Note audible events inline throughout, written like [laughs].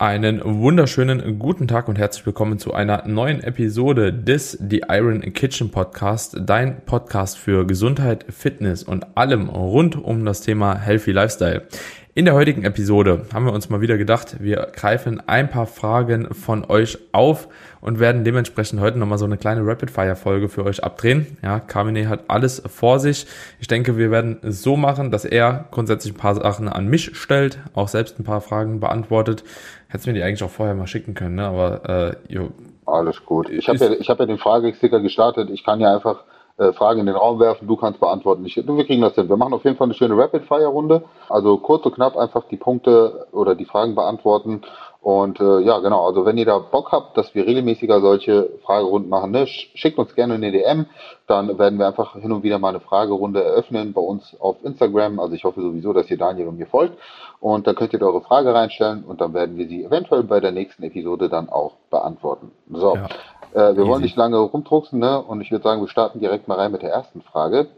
Einen wunderschönen guten Tag und herzlich willkommen zu einer neuen Episode des The Iron Kitchen Podcast, dein Podcast für Gesundheit, Fitness und allem rund um das Thema Healthy Lifestyle. In der heutigen Episode haben wir uns mal wieder gedacht, wir greifen ein paar Fragen von euch auf und werden dementsprechend heute nochmal so eine kleine Rapid-Fire-Folge für euch abdrehen. Ja, Carmine hat alles vor sich. Ich denke, wir werden es so machen, dass er grundsätzlich ein paar Sachen an mich stellt, auch selbst ein paar Fragen beantwortet. Hättest mir die eigentlich auch vorher mal schicken können, ne? aber äh, jo, Alles gut. Ich habe ja, ich hab ja den Fragesticker gestartet. Ich kann ja einfach äh, Fragen in den Raum werfen, du kannst beantworten. Ich, wir kriegen das hin. Wir machen auf jeden Fall eine schöne Rapid-Fire-Runde. Also kurz und knapp einfach die Punkte oder die Fragen beantworten. Und äh, ja, genau, also wenn ihr da Bock habt, dass wir regelmäßiger solche Fragerunden machen, ne, schickt uns gerne eine DM, dann werden wir einfach hin und wieder mal eine Fragerunde eröffnen bei uns auf Instagram. Also ich hoffe sowieso, dass ihr Daniel und mir folgt. Und dann könnt ihr da eure Frage reinstellen und dann werden wir sie eventuell bei der nächsten Episode dann auch beantworten. So, Ja. äh, wir Easy. wollen nicht lange rumdrucksen, ne? Und ich würde sagen, wir starten direkt mal rein mit der ersten Frage.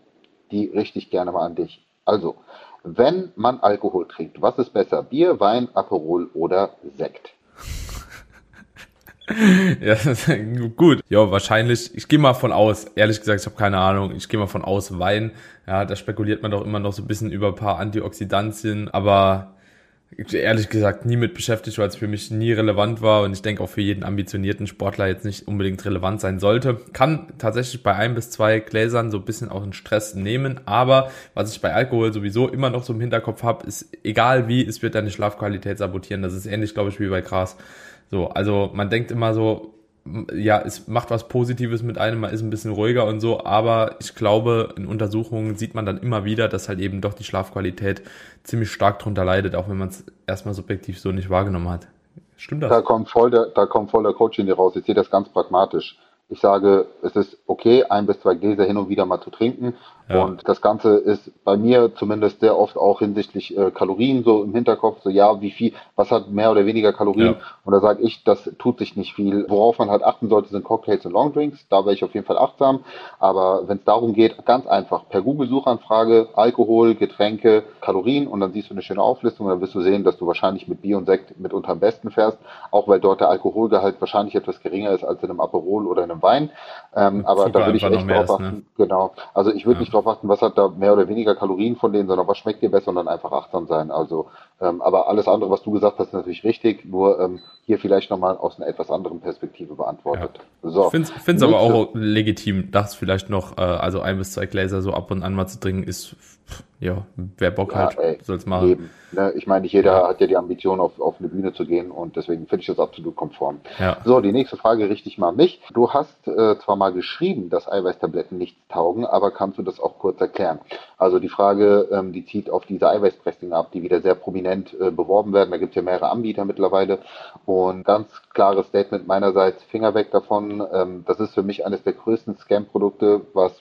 Die richte ich gerne mal an dich. Also, wenn man Alkohol trinkt, was ist besser? Bier, Wein, Aperol oder Sekt? [laughs] Ja, gut. Ja, wahrscheinlich. Ich gehe mal von aus. Ehrlich gesagt, ich habe keine Ahnung. Ich gehe mal von aus Wein. Ja, da spekuliert man doch immer noch so ein bisschen über ein paar Antioxidantien, aber ehrlich gesagt nie mit beschäftigt, weil es für mich nie relevant war und ich denke auch für jeden ambitionierten Sportler jetzt nicht unbedingt relevant sein sollte. Kann tatsächlich bei ein bis zwei Gläsern so ein bisschen auch einen Stress nehmen, aber was ich bei Alkohol sowieso immer noch so im Hinterkopf habe, ist egal wie, es wird deine Schlafqualität sabotieren. Das ist ähnlich, glaube ich, wie bei Gras. So, also man denkt immer so, ja, es macht was Positives mit einem, man ist ein bisschen ruhiger und so, aber ich glaube, in Untersuchungen sieht man dann immer wieder, dass halt eben doch die Schlafqualität ziemlich stark drunter leidet, auch wenn man es erstmal subjektiv so nicht wahrgenommen hat. Stimmt Da das? kommt voll der, da kommt voll der Coach in dir raus. Ich sehe das ganz pragmatisch. Ich sage, es ist okay, ein bis zwei Gläser hin und wieder mal zu trinken. Ja. Und das Ganze ist bei mir zumindest sehr oft auch hinsichtlich äh, Kalorien so im Hinterkopf. So, ja, wie viel, was hat mehr oder weniger Kalorien? Ja. Und da sage ich, das tut sich nicht viel. Worauf man halt achten sollte, sind Cocktails und Longdrinks. Da wäre ich auf jeden Fall achtsam. Aber wenn es darum geht, ganz einfach, per Google-Suchanfrage, Alkohol, Getränke, Kalorien und dann siehst du eine schöne Auflistung und dann wirst du sehen, dass du wahrscheinlich mit Bier und Sekt mitunter am besten fährst, auch weil dort der Alkoholgehalt wahrscheinlich etwas geringer ist als in einem Aperol oder in einem Wein. Ähm, aber da würde ich echt drauf ist, achten. ne? Genau. Also ich würde Ja. nicht drauf achten, was hat da mehr oder weniger Kalorien von denen, sondern was schmeckt dir besser und dann einfach achtsam sein. Also, ähm, aber alles andere, was du gesagt hast, ist natürlich richtig, nur ähm, hier vielleicht nochmal aus einer etwas anderen Perspektive beantwortet. So. Ich finde es aber auch legitim, das vielleicht noch, äh, also ein bis zwei Gläser so ab und an mal zu trinken, ist, pff, ja, wer Bock Ja, hat, ey, soll's machen. Eben. Ne? Ich meine, nicht jeder Ja. hat ja die Ambition, auf, auf eine Bühne zu gehen und deswegen finde ich das absolut konform. Ja. So, die nächste Frage richte ich mal an mich. Du hast äh, zwar mal geschrieben, dass Eiweißtabletten nichts taugen, aber kannst du das auch kurz erklären? Also die Frage, ähm, die zieht auf diese Eiweißpresslinge ab, die wieder sehr prominent äh, beworben werden. Da gibt es ja mehrere Anbieter mittlerweile. Und ganz klares Statement meinerseits, Finger weg davon. Ähm, das ist für mich eines der größten Scam-Produkte, was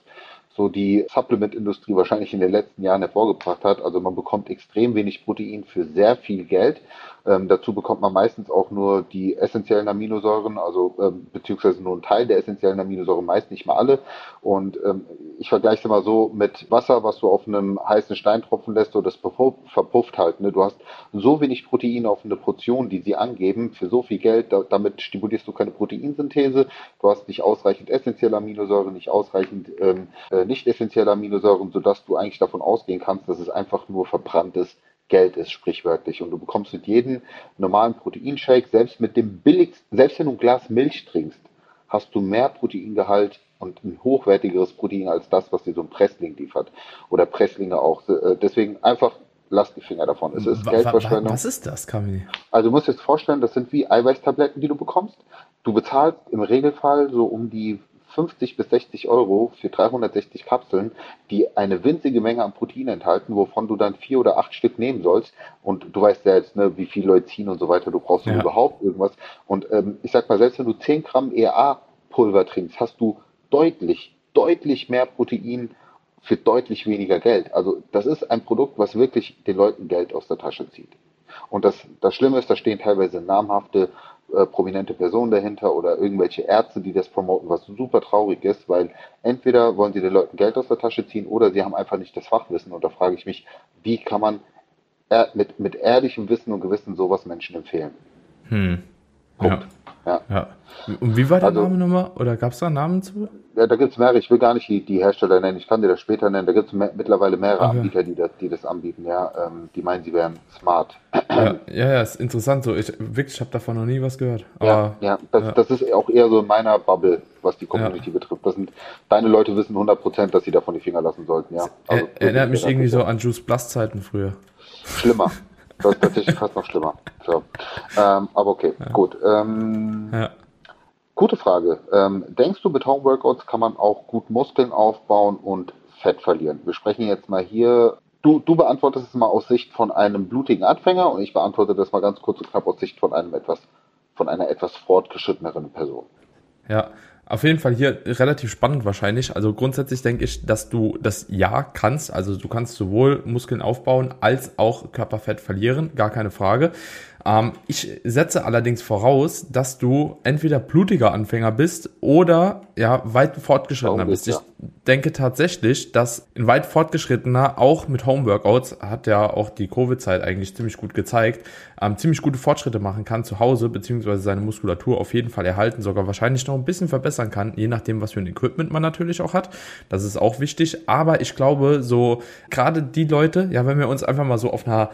so die Supplement-Industrie wahrscheinlich in den letzten Jahren hervorgebracht hat. Also man bekommt extrem wenig Protein für sehr viel Geld. Ähm, dazu bekommt man meistens auch nur die essentiellen Aminosäuren, also ähm, beziehungsweise nur einen Teil der essentiellen Aminosäuren, meist nicht mal alle. Und ähm, ich vergleiche es mal so mit Wasser, was du auf einem heißen Stein tropfen lässt, so das verpuff- verpufft halt. Ne? Du hast so wenig Protein auf eine Portion, die sie angeben, für so viel Geld, da, damit stimulierst du keine Proteinsynthese, du hast nicht ausreichend essentielle Aminosäuren, nicht ausreichend ähm, äh, nicht essentielle Aminosäuren, sodass du eigentlich davon ausgehen kannst, dass es einfach nur verbranntes Geld ist, sprichwörtlich. Und du bekommst mit jedem normalen Proteinshake, selbst mit dem billigsten, selbst wenn du ein Glas Milch trinkst, hast du mehr Proteingehalt und ein hochwertigeres Protein als das, was dir so ein Pressling liefert. Oder Presslinge auch. Äh, Deswegen einfach lass die Finger davon. Es ist Geldverschwendung. Was ist das, Kamini? Also du musst dir jetzt vorstellen, das sind wie Eiweißtabletten, die du bekommst. Du bezahlst im Regelfall so um die 50 bis 60 Euro für 360 Kapseln, die eine winzige Menge an Protein enthalten, wovon du dann vier oder acht Stück nehmen sollst. Und du weißt selbst, ne, wie viel Leucin und so weiter du brauchst, um Ja. überhaupt irgendwas. Und ähm, ich sag mal, selbst wenn du 10 Gramm EA-Pulver trinkst, hast du deutlich, deutlich mehr Protein für deutlich weniger Geld. Also das ist ein Produkt, was wirklich den Leuten Geld aus der Tasche zieht. Und das, das Schlimme ist, da stehen teilweise namhafte, äh, prominente Personen dahinter oder irgendwelche Ärzte, die das promoten, was super traurig ist, weil entweder wollen sie den Leuten Geld aus der Tasche ziehen oder sie haben einfach nicht das Fachwissen. Und da frage ich mich, wie kann man er, mit, mit ehrlichem Wissen und Gewissen sowas Menschen empfehlen? Hm. Punkt. Ja. ja. Und wie war der also, Name nochmal? Oder gab es da einen Namen zu? Ja, da gibt es mehrere. Ich will gar nicht die, die, Hersteller nennen. Ich kann dir das später nennen. Da gibt es me mittlerweile mehrere okay. Anbieter, die das, die das anbieten. Ja, ähm, die meinen, sie wären smart. Ja, ja, ja ist interessant. So, ich wirklich, ich habe davon noch nie was gehört. Aber, ja, ja, das, ja. das ist auch eher so in meiner Bubble, was die Community betrifft. Das sind deine Leute wissen 100%, dass sie davon die Finger lassen sollten. Ja. Also, erinnert mich irgendwie so an Juice Plus Zeiten früher. Schlimmer. [laughs] Das ist tatsächlich fast noch schlimmer. So. Ähm, aber okay, gut. Ähm, ja. Gute Frage. Ähm, denkst du, mit Home Workouts kann man auch gut Muskeln aufbauen und Fett verlieren? Wir sprechen jetzt mal hier. Du, du beantwortest es mal aus Sicht von einem blutigen Anfänger und ich beantworte das mal ganz kurz und knapp aus Sicht von einem etwas, von einer etwas fortgeschritteneren Person. Ja, auf jeden Fall hier relativ spannend wahrscheinlich. Also grundsätzlich denke ich, dass du das ja kannst. Also du kannst sowohl Muskeln aufbauen als auch Körperfett verlieren, gar keine Frage. Ähm, ich setze allerdings voraus, dass du entweder blutiger Anfänger bist oder ja weit fortgeschrittener bist. Ich denke tatsächlich, dass ein weit fortgeschrittener auch mit Homeworkouts hat ja auch die Covid-Zeit eigentlich ziemlich gut gezeigt, ähm, ziemlich gute Fortschritte machen kann zu Hause beziehungsweise seine Muskulatur auf jeden Fall erhalten, sogar wahrscheinlich noch ein bisschen verbessern kann, je nachdem, was für ein Equipment man natürlich auch hat. Das ist auch wichtig. Aber ich glaube, so gerade die Leute, ja, wenn wir uns einfach mal so auf einer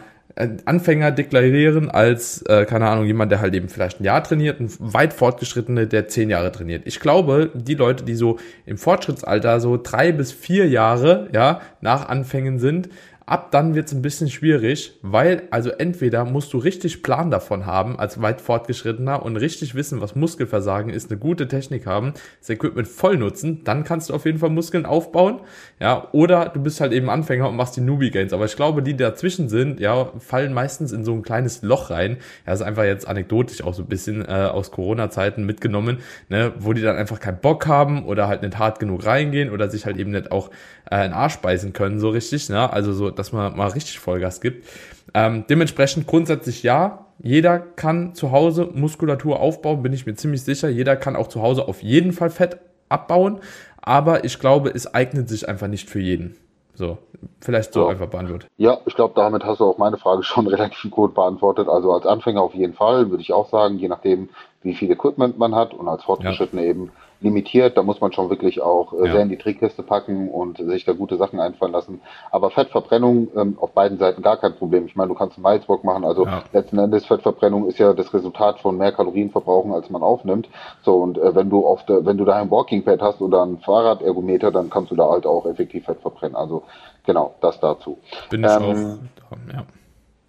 Anfänger deklarieren als, äh, keine Ahnung, jemand, der halt eben vielleicht ein Jahr trainiert, ein weit fortgeschrittene, der zehn Jahre trainiert. Ich glaube, die Leute, die so im Fortschrittsalter so drei bis vier Jahre, ja, nach Anfängen sind, Ab dann wird es ein bisschen schwierig, weil also entweder musst du richtig Plan davon haben als weit fortgeschrittener und richtig wissen, was Muskelversagen ist, eine gute Technik haben, das Equipment voll nutzen, dann kannst du auf jeden Fall Muskeln aufbauen, ja, oder du bist halt eben Anfänger und machst die Newbie Gains, aber ich glaube, die dazwischen sind, ja, fallen meistens in so ein kleines Loch rein. Ja, das ist einfach jetzt anekdotisch auch so ein bisschen äh, aus Corona Zeiten mitgenommen, ne, wo die dann einfach keinen Bock haben oder halt nicht hart genug reingehen oder sich halt eben nicht auch äh, in Arsch beißen können so richtig, ne? Also so dass man mal richtig Vollgas gibt. Ähm, dementsprechend grundsätzlich ja, jeder kann zu Hause Muskulatur aufbauen, bin ich mir ziemlich sicher. Jeder kann auch zu Hause auf jeden Fall Fett abbauen, aber ich glaube, es eignet sich einfach nicht für jeden. So, vielleicht so ja. einfach beantwortet. Ja, ich glaube, damit hast du auch meine Frage [laughs] schon relativ gut beantwortet. Also als Anfänger auf jeden Fall, würde ich auch sagen, je nachdem, wie viel Equipment man hat und als Fortgeschrittene ja. eben limitiert. Da muss man schon wirklich auch äh, ja. sehr in die Trickkiste packen und sich da gute Sachen einfallen lassen. Aber Fettverbrennung ähm, auf beiden Seiten gar kein Problem. Ich meine, du kannst einen Mileswalk machen. Also ja. letzten Endes Fettverbrennung ist ja das Resultat von mehr Kalorien verbrauchen, als man aufnimmt. So und äh, wenn du auf der, wenn du da ein Walking Pad hast oder ein Fahrradergometer, dann kannst du da halt auch effektiv Fett verbrennen. Also genau, das dazu. Bin ich ähm, auch, ja.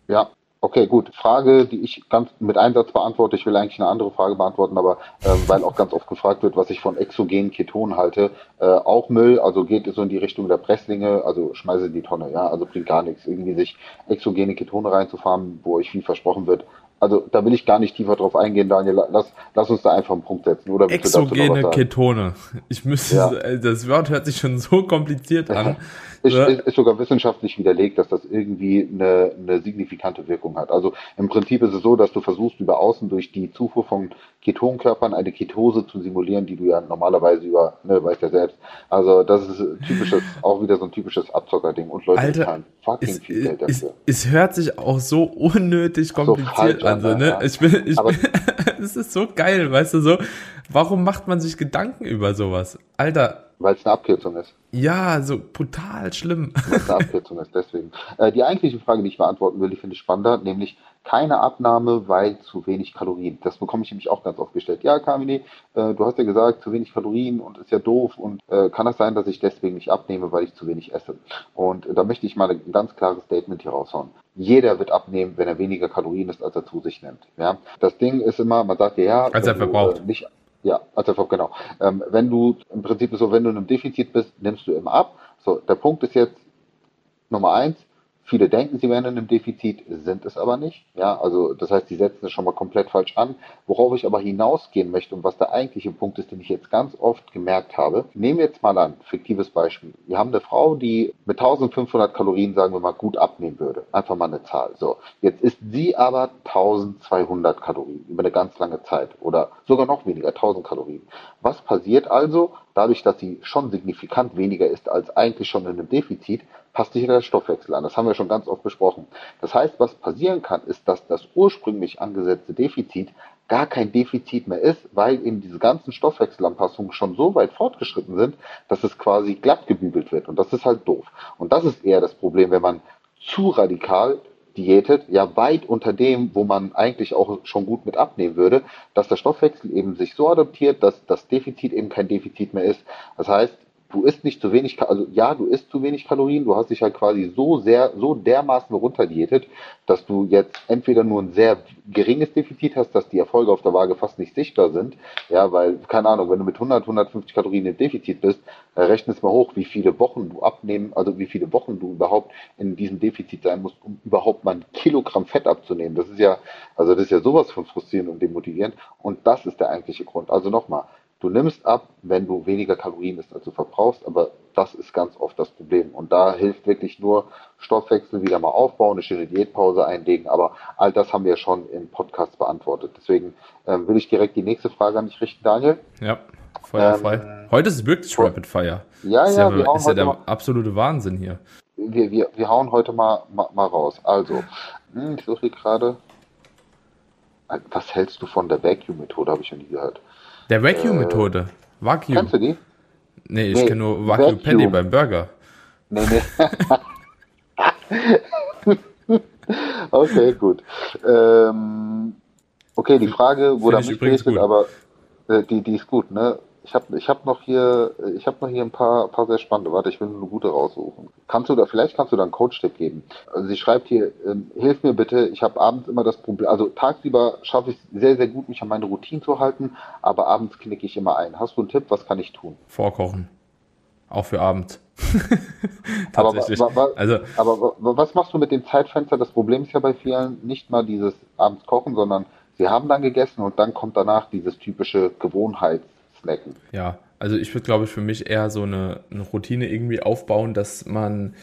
Ja, Okay, gut. Frage, die ich ganz mit Einsatz beantworte. Ich will eigentlich eine andere Frage beantworten, aber äh, weil auch ganz oft gefragt wird, was ich von exogenen Ketonen halte. Äh, auch Müll, also geht es so in die Richtung der Presslinge, also schmeiße die Tonne, ja, also bringt gar nichts, irgendwie sich exogene Ketone reinzufahren, wo euch viel versprochen wird. Also da will ich gar nicht tiefer drauf eingehen, Daniel. Lass, lass uns da einfach einen Punkt setzen. Oder Exogene Ketone. Ich müsste, ja. das Wort hört sich schon so kompliziert an. [laughs] Ist, ist, ist, sogar wissenschaftlich widerlegt, dass das irgendwie eine, eine signifikante Wirkung hat. Also im Prinzip ist es so, dass du versuchst, über außen durch die Zufuhr von Ketonkörpern eine Ketose zu simulieren, die du ja normalerweise über, ne, weißt ja selbst. Also das ist typisches, [laughs] auch wieder so ein typisches Abzockerding und Leute Alter, zahlen fucking es, viel Geld dafür. Es, es, hört sich auch so unnötig kompliziert so an, so, ne? Ja. Ich bin, ich bin, [laughs] es ist so geil, weißt du so. Warum macht man sich Gedanken über sowas? Alter, weil es eine Abkürzung ist. Ja, so brutal schlimm. Weil es eine [laughs] Abkürzung ist, deswegen. Äh, die eigentliche Frage, die ich beantworten will, die finde ich spannender, nämlich keine Abnahme, weil zu wenig Kalorien. Das bekomme ich nämlich auch ganz oft gestellt. Ja, Kamine, äh, du hast ja gesagt, zu wenig Kalorien und ist ja doof und äh, kann das sein, dass ich deswegen nicht abnehme, weil ich zu wenig esse? Und da möchte ich mal ein ganz klares Statement hier raushauen. Jeder wird abnehmen, wenn er weniger Kalorien isst, als er zu sich nimmt. Ja, das Ding ist immer, man sagt ja, ja, als er verbraucht. Äh, nicht, ja, also genau. Ähm, wenn du im Prinzip so, wenn du in einem Defizit bist, nimmst du immer ab. So, der Punkt ist jetzt Nummer eins, Viele denken, sie wären in einem Defizit, sind es aber nicht. Ja, also das heißt, sie setzen es schon mal komplett falsch an. Worauf ich aber hinausgehen möchte und was der eigentliche Punkt ist, den ich jetzt ganz oft gemerkt habe. Nehmen wir jetzt mal an, fiktives Beispiel. Wir haben eine Frau, die mit 1500 Kalorien, sagen wir mal, gut abnehmen würde. Einfach mal eine Zahl. So. Jetzt isst sie aber 1200 Kalorien über eine ganz lange Zeit oder sogar noch weniger, 1000 Kalorien. Was passiert also? Dadurch, dass sie schon signifikant weniger ist als eigentlich schon in einem Defizit, passt sich der Stoffwechsel an. Das haben wir schon ganz oft besprochen. Das heißt, was passieren kann, ist, dass das ursprünglich angesetzte Defizit gar kein Defizit mehr ist, weil eben diese ganzen Stoffwechselanpassungen schon so weit fortgeschritten sind, dass es quasi glatt gebügelt wird. Und das ist halt doof. Und das ist eher das Problem, wenn man zu radikal diätet, ja weit unter dem, wo man eigentlich auch schon gut mit abnehmen würde, dass der Stoffwechsel eben sich so adaptiert, dass das Defizit eben kein Defizit mehr ist. Das heißt, du isst nicht zu wenig, also ja, du isst zu wenig Kalorien, du hast dich halt quasi so sehr, so dermaßen runterdiätet, dass du jetzt entweder nur ein sehr geringes Defizit hast, dass die Erfolge auf der Waage fast nicht sichtbar sind, ja, weil, keine Ahnung, wenn du mit 100, 150 Kalorien im Defizit bist, äh, rechne es mal hoch, wie viele Wochen du abnehmen, also wie viele Wochen du überhaupt in diesem Defizit sein musst, um überhaupt mal ein Kilogramm Fett abzunehmen. Das ist ja, also das ist ja sowas von frustrierend und demotivierend und das ist der eigentliche Grund. Also nochmal, Du nimmst ab, wenn du weniger Kalorien isst, als du verbrauchst, aber das ist ganz oft das Problem. Und da hilft wirklich nur Stoffwechsel wieder mal aufbauen, eine schöne Diätpause einlegen, aber all das haben wir schon im Podcast beantwortet. Deswegen ähm, will ich direkt die nächste Frage an dich richten, Daniel. Ja, feuerfrei. Ähm, heute ist wirklich Rapid Fire. Ja, ist ja, ja, wir ist ja der mal, absolute Wahnsinn hier. Wir, wir, wir hauen heute mal, mal, mal raus. Also, hm, ich suche gerade. Was hältst du von der Vacuum-Methode? Habe ich noch nie gehört. Der Vacuum-Methode. Vacuum. Kennst du die? Nee, ich nee, kenne nur Vacuum, Vacuum Penny beim Burger. Nee, nee. [laughs] okay, gut. Ähm, okay, die Frage wurde nicht gestellt, aber äh, die, die ist gut, ne? Ich habe ich hab noch hier, ich habe noch hier ein paar, paar sehr spannende. Warte, ich will nur eine gute raussuchen. Kannst du da, vielleicht kannst du da einen Coach-Tipp geben. Also sie schreibt hier, ähm, hilf mir bitte, ich habe abends immer das Problem, also tagsüber schaffe ich es sehr, sehr gut, mich an meine Routine zu halten, aber abends knicke ich immer ein. Hast du einen Tipp, was kann ich tun? Vorkochen. Auch für abends. [laughs] Tatsächlich. Aber, wa, also, aber was machst du mit dem Zeitfenster? Das Problem ist ja bei vielen nicht mal dieses abends kochen, sondern sie haben dann gegessen und dann kommt danach dieses typische Gewohnheits snacken. Ja, also ich würde, glaube ich, für mich eher so eine, eine Routine irgendwie aufbauen, dass man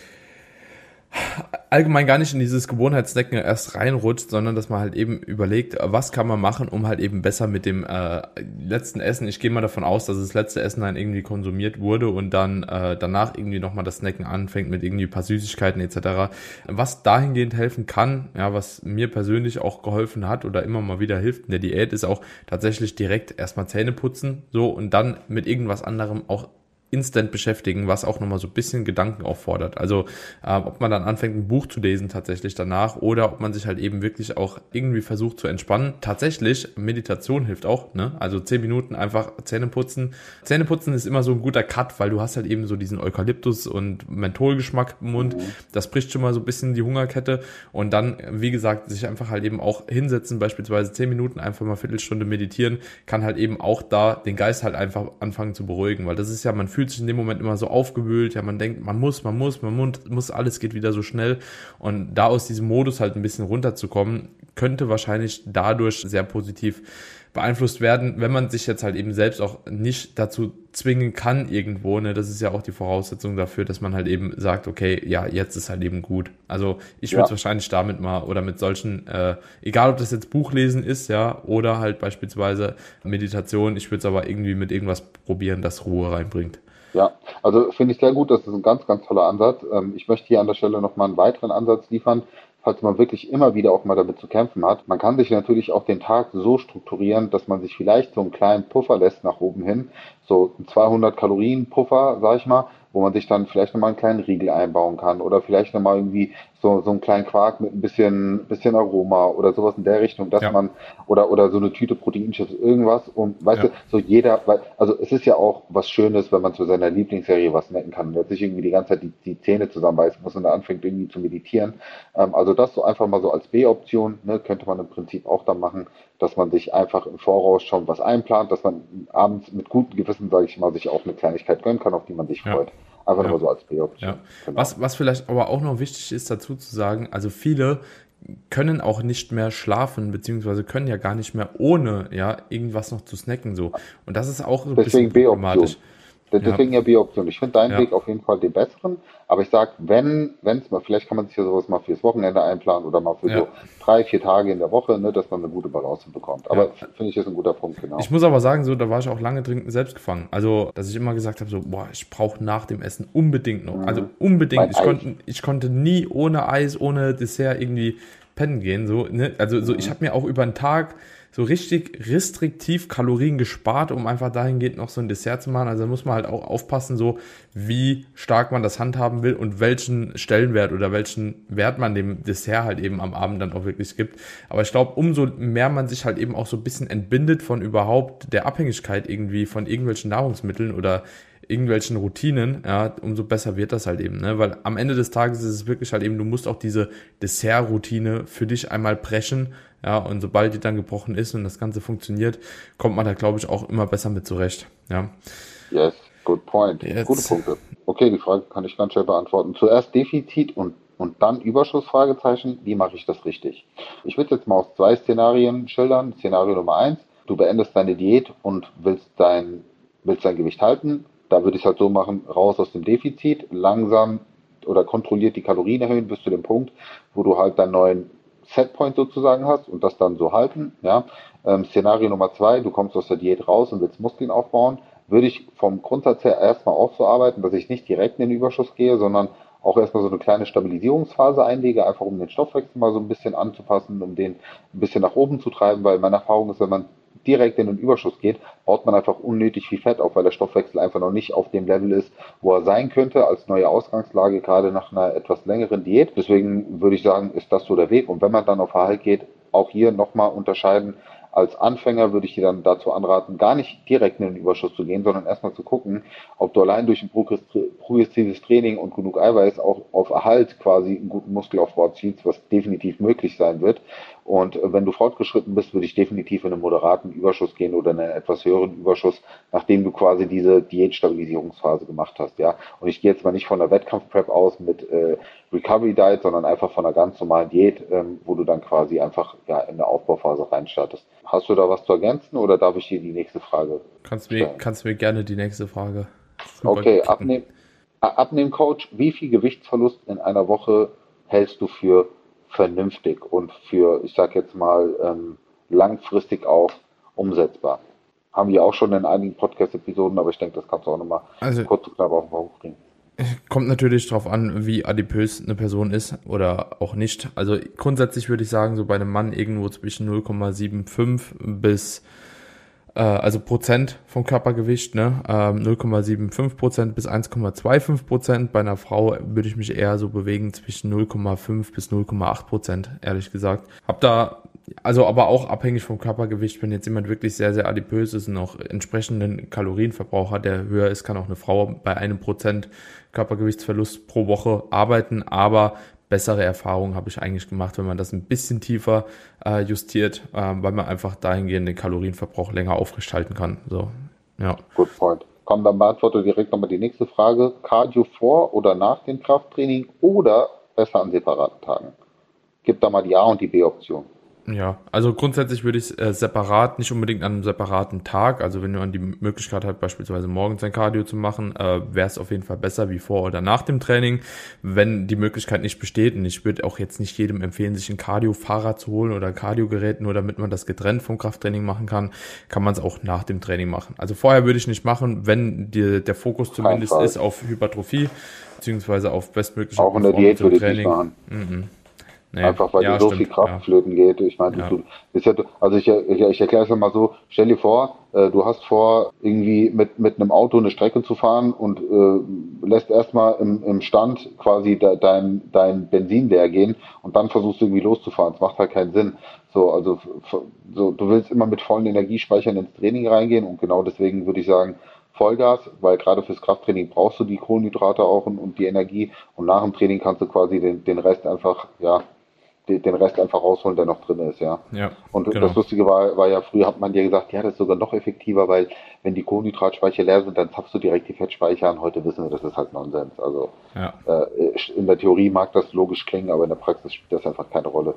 allgemein gar nicht in dieses Gewohnheitsdecken erst reinrutscht, sondern dass man halt eben überlegt, was kann man machen, um halt eben besser mit dem äh, letzten Essen, ich gehe mal davon aus, dass das letzte Essen dann irgendwie konsumiert wurde und dann äh, danach irgendwie nochmal das Snacken anfängt mit irgendwie paar Süßigkeiten etc. Was dahingehend helfen kann, ja, was mir persönlich auch geholfen hat oder immer mal wieder hilft in der Diät, ist auch tatsächlich direkt erstmal Zähne putzen, so und dann mit irgendwas anderem auch instant beschäftigen, was auch nochmal so ein bisschen Gedanken auffordert. Also äh, ob man dann anfängt, ein Buch zu lesen tatsächlich danach oder ob man sich halt eben wirklich auch irgendwie versucht zu entspannen. Tatsächlich, Meditation hilft auch, ne? Also zehn Minuten einfach Zähne putzen. Zähne putzen ist immer so ein guter Cut, weil du hast halt eben so diesen Eukalyptus und Mentholgeschmack im Mund. Mhm. Das bricht schon mal so ein bisschen die Hungerkette. Und dann, wie gesagt, sich einfach halt eben auch hinsetzen, beispielsweise zehn Minuten einfach mal Viertelstunde meditieren, kann halt eben auch da den Geist halt einfach anfangen zu beruhigen, weil das ist ja, man fühlt fühlt sich in dem Moment immer so aufgewühlt, ja, man denkt, man muss, man muss, man muss, alles geht wieder so schnell. Und da aus diesem Modus halt ein bisschen runterzukommen, könnte wahrscheinlich dadurch sehr positiv beeinflusst werden, wenn man sich jetzt halt eben selbst auch nicht dazu zwingen kann irgendwo, ne, das ist ja auch die Voraussetzung dafür, dass man halt eben sagt, okay, ja, jetzt ist halt eben gut. Also ich würde es ja. wahrscheinlich damit mal oder mit solchen, äh, egal ob das jetzt Buchlesen ist, ja, oder halt beispielsweise Meditation, ich würde es aber irgendwie mit irgendwas probieren, das Ruhe reinbringt. Ja, also finde ich sehr gut, das ist ein ganz, ganz toller Ansatz. Ähm, ich möchte hier an der Stelle nochmal einen weiteren Ansatz liefern, falls man wirklich immer wieder auch mal damit zu kämpfen hat. Man kann sich natürlich auch den Tag so strukturieren, dass man sich vielleicht so einen kleinen Puffer lässt nach oben hin, so 200 Kalorien Puffer, sag ich mal, wo man sich dann vielleicht nochmal einen kleinen Riegel einbauen kann oder vielleicht nochmal irgendwie so, so einen kleinen Quark mit ein bisschen, bisschen Aroma oder sowas in der Richtung, dass ja. man, oder, oder so eine Tüte Proteinchips, irgendwas und, weißt ja. du, so jeder, weil, also es ist ja auch was Schönes, wenn man zu seiner Lieblingsserie was netten kann, und sich irgendwie die ganze Zeit die, die Zähne zusammenbeißen muss und dann anfängt irgendwie zu meditieren. Ähm, also das so einfach mal so als B-Option, ne, könnte man im Prinzip auch dann machen, dass man sich einfach im Voraus schon was einplant, dass man abends mit gutem Gewissen, sage ich mal, sich auch eine Kleinigkeit gönnen kann, auf die man sich ja. freut. Einfach ja. nur so als B-Option. Ja. Genau. Was, was vielleicht aber auch noch wichtig ist dazu zu sagen, also viele können auch nicht mehr schlafen, beziehungsweise können ja gar nicht mehr ohne ja irgendwas noch zu snacken so. Und das ist auch so ein Deswegen bisschen problematisch. Deswegen ja, ja B-Option. Ich finde deinen ja. Weg auf jeden Fall den besseren. Aber ich sag, wenn, wenn es mal, vielleicht kann man sich ja sowas mal fürs Wochenende einplanen oder mal für ja. so drei, vier Tage in der Woche, ne, dass man eine gute Balance bekommt. Aber finde ich, ist ein guter Punkt, genau. Ich muss aber sagen, so, da war ich auch lange dringend selbst gefangen. Also, dass ich immer gesagt habe, so, boah, ich brauche nach dem Essen unbedingt noch. Mhm. Also unbedingt. ich konnte, ich konnte nie ohne Eis, ohne Dessert irgendwie pennen gehen. So, ne? Also so, mhm. ich habe mir auch über einen Tag so richtig restriktiv Kalorien gespart, um einfach dahingehend noch so ein Dessert zu machen. Also muss man halt auch aufpassen, so wie stark man das handhaben will und welchen Stellenwert oder welchen Wert man dem Dessert halt eben am Abend dann auch wirklich gibt. Aber ich glaube, umso mehr man sich halt eben auch so ein bisschen entbindet von überhaupt der Abhängigkeit irgendwie von irgendwelchen Nahrungsmitteln oder irgendwelchen Routinen, ja, umso besser wird das halt eben, ne? Weil am Ende des Tages ist es wirklich halt eben, du musst auch diese Dessert-Routine für dich einmal brechen, ja, und sobald die dann gebrochen ist und das Ganze funktioniert, kommt man da, glaube ich, auch immer besser mit zurecht, ja. Yes, good point. Jetzt. Gute Punkte. Okay, die Frage kann ich ganz schnell beantworten. Zuerst Defizit und und dann Überschuss Fragezeichen, wie mache ich das richtig? Ich würde jetzt mal aus zwei Szenarien schildern. Szenario Nummer eins, du beendest deine Diät und willst dein, willst dein Gewicht halten da würde ich es halt so machen, raus aus dem Defizit, langsam oder kontrolliert die Kalorien erhöhen bis zu dem Punkt, wo du halt deinen neuen Setpoint sozusagen hast und das dann so halten. Ja. Ähm, Szenario Nummer zwei, du kommst aus der Diät raus und willst Muskeln aufbauen, würde ich vom Grundsatz her erstmal auch so arbeiten, dass ich nicht direkt in den Überschuss gehe, sondern auch erstmal so eine kleine Stabilisierungsphase einlege, einfach um den Stoffwechsel mal so ein bisschen anzupassen, um den ein bisschen nach oben zu treiben, weil meine Erfahrung ist, wenn man direkt in den Überschuss geht, baut man einfach unnötig viel Fett auf, weil der Stoffwechsel einfach noch nicht auf dem Level ist, wo er sein könnte als neue Ausgangslage, gerade nach einer etwas längeren Diät. Deswegen würde ich sagen, ist das so der Weg. Und wenn man dann auf Erhalt geht, auch hier nochmal unterscheiden, als Anfänger würde ich dir dann dazu anraten, gar nicht direkt in den Überschuss zu gehen, sondern erstmal zu gucken, ob du allein durch ein progressives Training und genug Eiweiß auch auf Erhalt quasi einen guten Muskelaufbau ziehst, was definitiv möglich sein wird. Und äh, wenn du fortgeschritten bist, würde ich definitiv in einen moderaten Überschuss gehen oder in einen etwas höheren Überschuss, nachdem du quasi diese Diätstabilisierungsphase gemacht hast. Ja, und ich gehe jetzt mal nicht von der Wettkampfprep aus mit äh, Recovery Diet, sondern einfach von einer ganz normalen Diät, ähm, wo du dann quasi einfach ja in der Aufbauphase reinstartest. Hast du da was zu ergänzen oder darf ich dir die nächste Frage? Kannst mir, kannst mir gerne die nächste Frage. Okay, abnehmen. Abnehmen-Coach, wie viel Gewichtsverlust in einer Woche hältst du für vernünftig und für, ich sag jetzt mal, ähm, langfristig auch umsetzbar. Haben wir auch schon in einigen Podcast-Episoden, aber ich denke, das kannst du auch nochmal also, kurz und knapp auf den Punkt bringen. Kommt natürlich darauf an, wie adipös eine Person ist oder auch nicht. Also grundsätzlich würde ich sagen, so bei einem Mann irgendwo zwischen 0,75 bis äh, also Prozent vom Körpergewicht, ne? Ähm, 0,75 Prozent bis 1,25 Prozent. Bei einer Frau würde ich mich eher so bewegen zwischen 0,5 bis 0,8 Prozent, ehrlich gesagt. Hab da also aber auch abhängig vom Körpergewicht, wenn jetzt jemand wirklich sehr, sehr adipös ist und noch entsprechenden Kalorienverbrauch hat, der höher ist, kann auch eine Frau bei einem Prozent Körpergewichtsverlust pro Woche arbeiten, aber bessere Erfahrungen habe ich eigentlich gemacht, wenn man das ein bisschen tiefer äh, justiert, äh, weil man einfach dahingehend den Kalorienverbrauch länger aufrechthalten kann. So, ja. Good point. Komm, dann beantworte direkt nochmal die nächste Frage. Cardio vor oder nach dem Krafttraining oder besser an separaten Tagen? Gib da mal die A- und die B-Option. Ja, also grundsätzlich würde ich es äh, separat, nicht unbedingt an einem separaten Tag. Also wenn du an die Möglichkeit hast, beispielsweise morgens ein Cardio zu machen, äh, wäre es auf jeden Fall besser wie vor oder nach dem Training. Wenn die Möglichkeit nicht besteht, und ich würde auch jetzt nicht jedem empfehlen, sich ein Cardio-Fahrrad zu holen oder ein Cardio-Gerät, nur damit man das getrennt vom Krafttraining machen kann, kann man es auch nach dem Training machen. Also vorher würde ich nicht machen, wenn die, der Fokus zumindest ist auf Hypertrophie, beziehungsweise auf bestmögliche Auch in der Diät würde ich nicht machen. Mm -mm. Nee. Einfach weil ja, dir so stimmt, viel Kraft ja. flöten geht. Ich meine, ja. du, ist ja, also ich, ich, ich erkläre es mal so, stell dir vor, äh, du hast vor, irgendwie mit, mit einem Auto eine Strecke zu fahren und äh, lässt erstmal im, im Stand quasi de, dein, dein Benzin leer gehen und dann versuchst du irgendwie loszufahren. Das macht halt keinen Sinn. So, also so, du willst immer mit vollen Energiespeichern ins Training reingehen und genau deswegen würde ich sagen, Vollgas, weil gerade fürs Krafttraining brauchst du die Kohlenhydrate auch und, und die Energie und nach dem Training kannst du quasi den, den Rest einfach, ja, den Rest einfach rausholen, der noch drin ist, ja. ja und genau. das Lustige war, war ja, früher hat man ja gesagt, ja, das ist sogar noch effektiver, weil wenn die Kohlenhydratspeicher leer sind, dann zapfst du direkt die Fettspeicher an. Heute wissen wir, das ist halt Nonsens. Also ja. äh, in der Theorie mag das logisch klingen, aber in der Praxis spielt das einfach keine Rolle.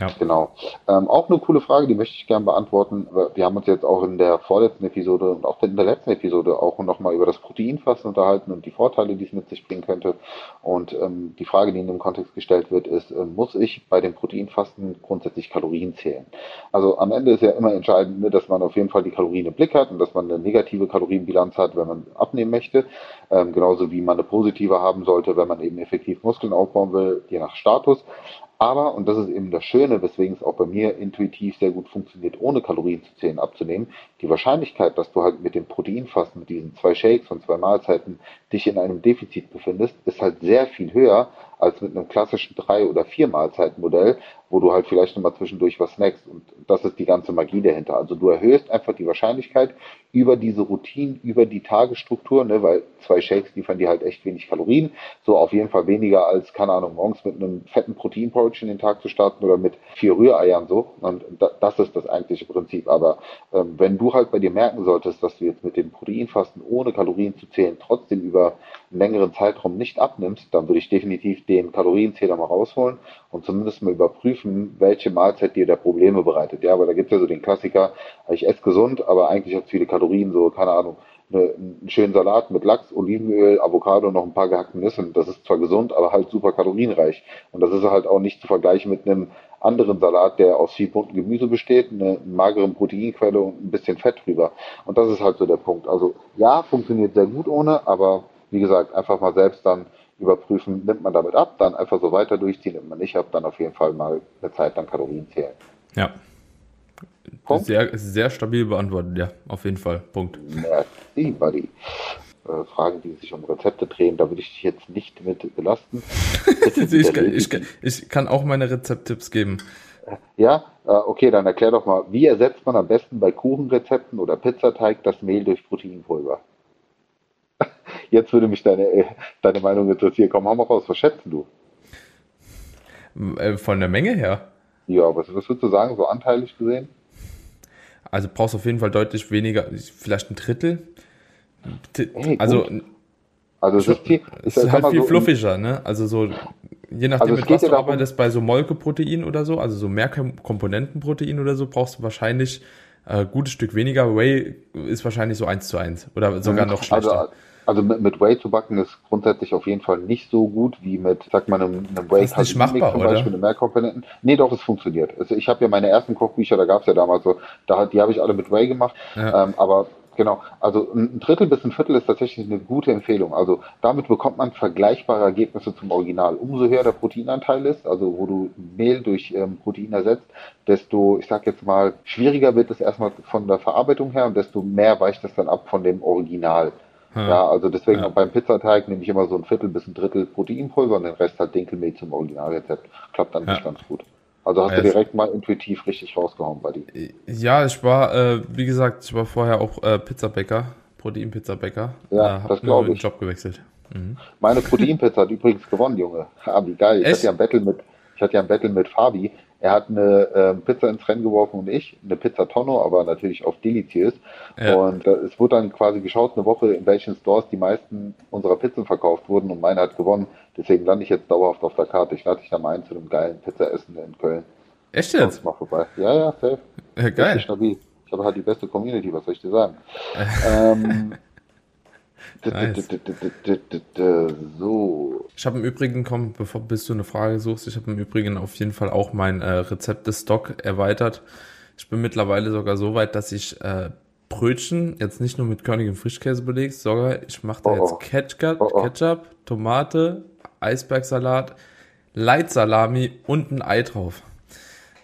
Ja. Genau. Ähm, auch eine coole Frage, die möchte ich gerne beantworten. Wir haben uns jetzt auch in der vorletzten Episode und auch in der letzten Episode auch nochmal über das Proteinfasten unterhalten und die Vorteile, die es mit sich bringen könnte. Und ähm, die Frage, die in dem Kontext gestellt wird, ist, äh, muss ich bei dem Proteinfasten grundsätzlich Kalorien zählen? Also am Ende ist ja immer entscheidend, ne, dass man auf jeden Fall die Kalorien im Blick hat und dass man eine negative Kalorienbilanz hat, wenn man abnehmen möchte. Ähm, genauso wie man eine positive haben sollte, wenn man eben effektiv Muskeln aufbauen will, je nach Status. Aber, und das ist eben das Schöne, weswegen es auch bei mir intuitiv sehr gut funktioniert, ohne Kalorien zu zählen abzunehmen, die Wahrscheinlichkeit, dass du halt mit dem Proteinfasten, mit diesen zwei Shakes und zwei Mahlzeiten dich in einem Defizit befindest, ist halt sehr viel höher als mit einem klassischen drei- oder vier Mahlzeitenmodell, wo du halt vielleicht nochmal zwischendurch was snackst. Und das ist die ganze Magie dahinter. Also du erhöhst einfach die Wahrscheinlichkeit über diese Routinen, über die Tagesstruktur, ne, weil zwei Shakes liefern dir halt echt wenig Kalorien. So auf jeden Fall weniger als, keine Ahnung, morgens mit einem fetten Proteinporridge in den Tag zu starten oder mit vier Rühreiern so. Und das ist das eigentliche Prinzip. Aber ähm, wenn du halt bei dir merken solltest, dass du jetzt mit dem Proteinfasten ohne Kalorien zu zählen trotzdem über einen längeren Zeitraum nicht abnimmst, dann würde ich definitiv den Kalorienzähler mal rausholen und zumindest mal überprüfen, welche Mahlzeit dir da Probleme bereitet. Ja, aber da gibt es ja so den Klassiker, ich esse gesund, aber eigentlich hat es viele Kalorien, so, keine Ahnung, eine, einen schönen Salat mit Lachs, Olivenöl, Avocado und noch ein paar gehackten Nüssen. Das ist zwar gesund, aber halt super kalorienreich. Und das ist halt auch nicht zu vergleichen mit einem anderen Salat, der aus viel bunten Gemüse besteht, eine magere Proteinquelle und ein bisschen Fett drüber. Und das ist halt so der Punkt. Also ja, funktioniert sehr gut ohne, aber wie gesagt, einfach mal selbst dann überprüfen, nimmt man damit ab, dann einfach so weiter durchziehen, nimmt man nicht ab, dann auf jeden Fall mal eine Zeit lang Kalorien zählen. Ja. Punkt. Sehr, sehr stabil beantwortet, ja, auf jeden Fall. Punkt. Merci, Buddy. Äh, Fragen, die sich um Rezepte drehen, da würde ich dich jetzt nicht mit belasten. [laughs] ich, kann, ich, kann, ich, kann, auch meine Rezepttipps geben. Ja, äh, okay, dann erklär doch mal, wie ersetzt man am besten bei Kuchenrezepten oder Pizzateig das Mehl durch Proteinpulver? Jetzt würde mich deine, äh, deine Meinung interessieren. Komm, hau mal raus, was schätzt du? Äh, von der Menge her? Ja, was, was würdest du sagen, so anteilig gesehen? Also brauchst du auf jeden Fall deutlich weniger, vielleicht ein Drittel. Hey, also, also es ist, viel, es ist halt viel so fluffiger, ne? Also so, je nachdem, also mit was du arbeitest, bei so Molkeprotein oder so, also so mehr Komponentenprotein oder so, brauchst du wahrscheinlich äh, gutes Stück weniger. Whey ist wahrscheinlich so eins zu eins oder sogar mhm. noch schlechter. Also, also mit, mit Whey zu backen ist grundsätzlich auf jeden Fall nicht so gut wie mit, sag mal, einem, einem Whey ist nicht machbar, zum Beispiel, oder? Mehrkomponenten. Nee, doch, es funktioniert. Also ich habe ja meine ersten Kochbücher, da gab es ja damals so, da, die habe ich alle mit Whey gemacht. Ja. Ähm, aber Genau, also ein Drittel bis ein Viertel ist tatsächlich eine gute Empfehlung. Also damit bekommt man vergleichbare Ergebnisse zum Original. Umso höher der Proteinanteil ist, also wo du Mehl durch ähm, Protein ersetzt, desto, ich sag jetzt mal, schwieriger wird es erstmal von der Verarbeitung her und desto mehr weicht es dann ab von dem Original. Hm. Ja, also deswegen ja. auch beim Pizzateig nehme ich immer so ein Viertel bis ein Drittel Proteinpulver und den Rest halt Dinkelmehl zum Originalrezept. Klappt dann ja. nicht ganz gut. Also hast ja, du direkt mal intuitiv richtig rausgehauen bei dir. Ja, ich war, äh, wie gesagt, ich war vorher auch äh, Pizzabäcker, Proteinpizzabäcker. Ja, äh, das glaube ich. den Job gewechselt. Mhm. Meine Proteinpizza hat übrigens gewonnen, Junge. Ah, wie geil. Ich hatte ja ein Battle mit, ich hatte ja ein Battle mit Fabi. Er hat eine äh, Pizza ins Rennen geworfen und ich, eine Pizza Tonno, aber natürlich auf deliziös. Ja. Und äh, es wurde dann quasi geschaut, eine Woche, in welchen Stores die meisten unserer Pizzen verkauft wurden und meine hat gewonnen. Deswegen lande ich jetzt dauerhaft auf der Karte. Ich lade dich da mal ein zu einem geilen Pizzaessen in Köln. Echt jetzt? Mal vorbei. Ja, ja, safe. Ja, geil. Stabil. Ich habe halt die beste Community, was soll ich dir sagen? [laughs] ähm, Nice. [laughs] So. Ich habe im Übrigen, komm, bevor bis du eine Frage suchst, ich habe im Übrigen auf jeden Fall auch mein äh, Rezepte-Stock erweitert. Ich bin mittlerweile sogar so weit, dass ich äh, Brötchen jetzt nicht nur mit körnigem Frischkäse belegt, sondern ich mache da oh, jetzt oh. Ketchup, oh, oh. Ketchup, Tomate, Eisbergsalat, Leitsalami und ein Ei drauf.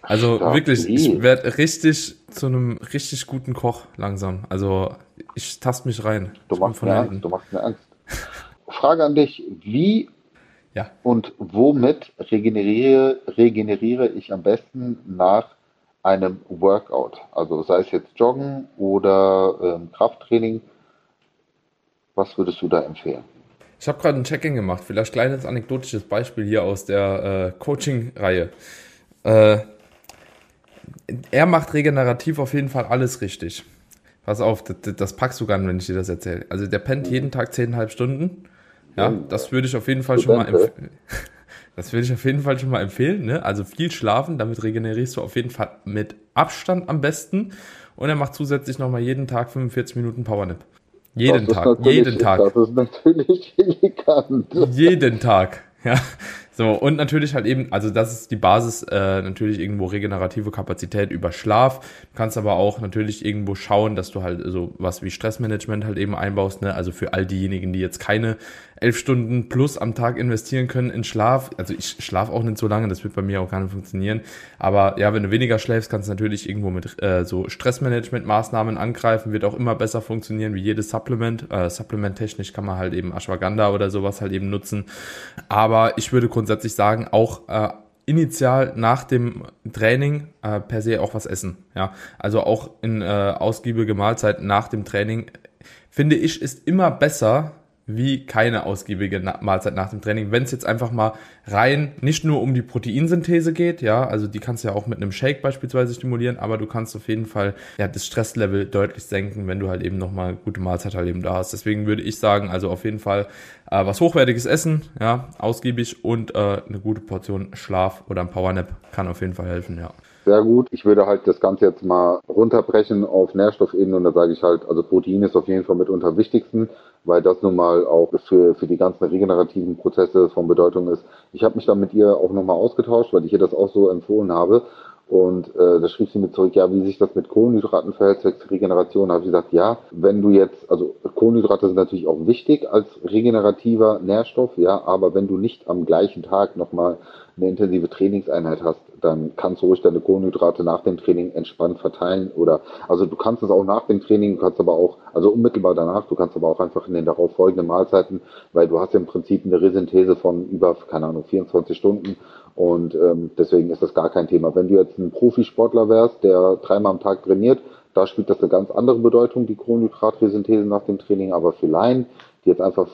Also Stark. wirklich, ich werde richtig zu einem richtig guten Koch langsam. Also ich taste mich rein. Du machst, mir Angst, du machst mir Angst. Frage an dich, wie ja. und womit regeneriere, regeneriere ich am besten nach einem Workout? Also sei es jetzt Joggen oder ähm, Krafttraining. Was würdest du da empfehlen? Ich habe gerade ein Check-in gemacht. Vielleicht kleines anekdotisches Beispiel hier aus der äh, Coaching-Reihe. Äh, er macht regenerativ auf jeden Fall alles richtig. Pass auf, das, das packst du gar nicht, wenn ich dir das erzähle. Also der pennt jeden Tag zehneinhalb Stunden. Ja, das würde ich auf jeden Fall schon mal empfehlen. [laughs] Das würde ich auf jeden Fall schon mal empfehlen. Ne? Also viel schlafen, damit regenerierst du auf jeden Fall mit Abstand am besten. Und er macht zusätzlich nochmal jeden Tag 45 Minuten Powernap. Jeden Tag, jeden Tag. Das ist natürlich [laughs] elegant. Jeden Tag, ja. So, und natürlich halt eben, also das ist die Basis, äh, natürlich irgendwo regenerative Kapazität über Schlaf. Du kannst aber auch natürlich irgendwo schauen, dass du halt so was wie Stressmanagement halt eben einbaust, ne? Also für all diejenigen, die jetzt keine elf Stunden plus am Tag investieren können in Schlaf. Also ich schlafe auch nicht so lange, das wird bei mir auch gar nicht funktionieren. Aber ja, wenn du weniger schläfst, kannst du natürlich irgendwo mit äh, so Stressmanagement-Maßnahmen angreifen, wird auch immer besser funktionieren wie jedes Supplement. Äh, Supplement-technisch kann man halt eben Ashwagandha oder sowas halt eben nutzen. Aber ich würde grundsätzlich sagen, auch äh, initial nach dem Training äh, per se auch was essen. Ja, also auch in äh, ausgiebige Mahlzeit nach dem Training finde ich ist immer besser wie keine ausgiebige Mahlzeit nach dem Training. Wenn es jetzt einfach mal rein nicht nur um die Proteinsynthese geht, ja, also die kannst du ja auch mit einem Shake beispielsweise stimulieren, aber du kannst auf jeden Fall ja das Stresslevel deutlich senken, wenn du halt eben nochmal gute Mahlzeit halt eben da hast. Deswegen würde ich sagen, also auf jeden Fall äh, was hochwertiges Essen, ja, ausgiebig und äh, eine gute Portion Schlaf oder ein Powernap kann auf jeden Fall helfen, ja sehr gut. Ich würde halt das Ganze jetzt mal runterbrechen auf Nährstoffebene und da sage ich halt, also Protein ist auf jeden Fall mitunter am wichtigsten, weil das nun mal auch für, für die ganzen regenerativen Prozesse von Bedeutung ist. Ich habe mich dann mit ihr auch nochmal ausgetauscht, weil ich ihr das auch so empfohlen habe. Und äh, da schrieb sie mir zurück, ja, wie sich das mit Kohlenhydraten verhält, zwecks Regeneration. Da habe ich gesagt, ja, wenn du jetzt, also Kohlenhydrate sind natürlich auch wichtig als regenerativer Nährstoff, ja, aber wenn du nicht am gleichen Tag nochmal eine intensive Trainingseinheit hast, dann kannst du ruhig deine Kohlenhydrate nach dem Training entspannt verteilen oder also du kannst es auch nach dem Training, du kannst aber auch, also unmittelbar danach, du kannst aber auch einfach in den darauf folgenden Mahlzeiten, weil du hast im Prinzip eine Resynthese von über, keine Ahnung, 24 Stunden und ähm, deswegen ist das gar kein Thema. Wenn du jetzt ein Profisportler wärst, der dreimal am Tag trainiert, da spielt das eine ganz andere Bedeutung, die Kohlenhydratresynthese nach dem Training, aber für Laien, die jetzt einfach,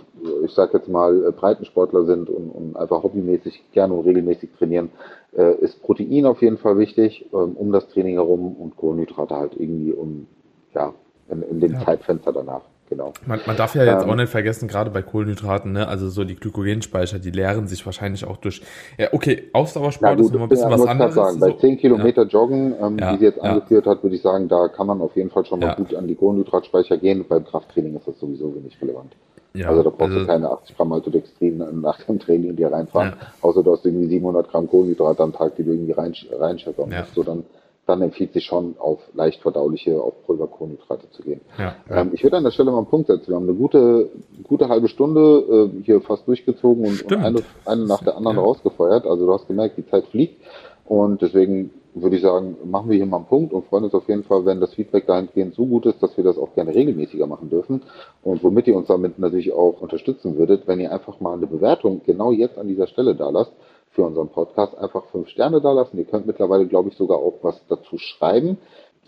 ich sag jetzt mal, Breitensportler sind und, und einfach hobbymäßig gerne und regelmäßig trainieren, äh, ist Protein auf jeden Fall wichtig, ähm, um das Training herum und Kohlenhydrate halt irgendwie um, ja, in, in dem ja. Zeitfenster danach. Genau. Man, man darf ja jetzt ähm, auch nicht vergessen, gerade bei Kohlenhydraten, ne, also so die Glykogenspeicher, die leeren sich wahrscheinlich auch durch. Ja, okay, Ausdauersport gut, ist nochmal ein bisschen was anderes. Sagen, bei 10 Kilometer ja. Joggen, ähm, ja, die sie jetzt ja. angeführt hat, würde ich sagen, da kann man auf jeden Fall schon mal gut an die Kohlenhydratspeicher gehen. Beim Krafttraining ist das sowieso wenig relevant. Ja, also da brauchst also, du keine 80 Gramm Maltodextrin nach dem Training dir reinfahren, ja. außer du hast irgendwie 700 Gramm Kohlenhydrate am Tag, die du irgendwie reinscheppern ja. musst. So dann dann empfiehlt sich schon, auf leicht verdauliche, auf Pulverkohlenhydrate zu gehen. Ja. Ähm, ich würde an der Stelle mal einen Punkt setzen. Wir haben eine gute, gute halbe Stunde äh, hier fast durchgezogen und, und eine, eine, nach der anderen rausgefeuert. Also du hast gemerkt, die Zeit fliegt. Und deswegen würde ich sagen, machen wir hier mal einen Punkt und freuen uns auf jeden Fall, wenn das Feedback dahingehend so gut ist, dass wir das auch gerne regelmäßiger machen dürfen. Und womit ihr uns damit natürlich auch unterstützen würdet, wenn ihr einfach mal eine Bewertung genau jetzt an dieser Stelle da lasst für unseren Podcast einfach fünf Sterne da lassen. Ihr könnt mittlerweile, glaube ich, sogar auch was dazu schreiben,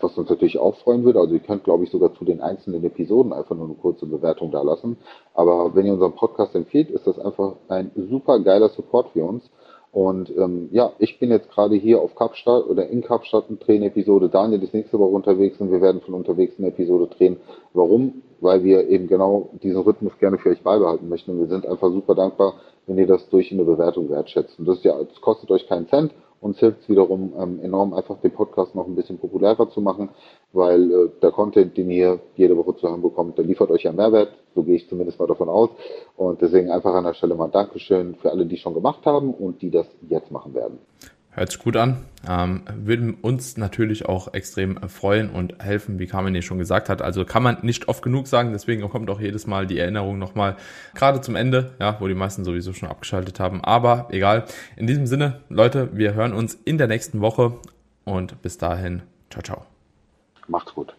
was uns natürlich auch freuen würde. Also ihr könnt, glaube ich, sogar zu den einzelnen Episoden einfach nur eine kurze Bewertung da lassen. Aber wenn ihr unseren Podcast empfiehlt, ist das einfach ein super geiler Support für uns. Und ähm, ja, ich bin jetzt gerade hier auf Kapstadt oder in Kapstadt und drehen Episode. Daniel ist nächste Woche unterwegs und wir werden von unterwegs eine Episode drehen. Warum? Weil wir eben genau diesen Rhythmus gerne für euch beibehalten möchten. Und wir sind einfach super dankbar, wenn ihr das durch eine Bewertung wertschätzt. Und das ja, das kostet euch keinen Cent. Uns hilft es wiederum ähm, enorm, einfach den Podcast noch ein bisschen populärer zu machen, weil äh, der Content, den ihr jede Woche zu hören bekommt, der liefert euch ja Mehrwert. So gehe ich zumindest mal davon aus. Und deswegen einfach an der Stelle mal Dankeschön für alle, die schon gemacht haben und die das jetzt machen werden. Hört sich gut an. Ähm, würden uns natürlich auch extrem freuen und helfen, wie Carmen schon gesagt hat. Also kann man nicht oft genug sagen, deswegen kommt auch jedes Mal die Erinnerung nochmal gerade zum Ende, ja, wo die meisten sowieso schon abgeschaltet haben. Aber egal. In diesem Sinne, Leute, wir hören uns in der nächsten Woche und bis dahin, ciao, ciao. Macht's gut.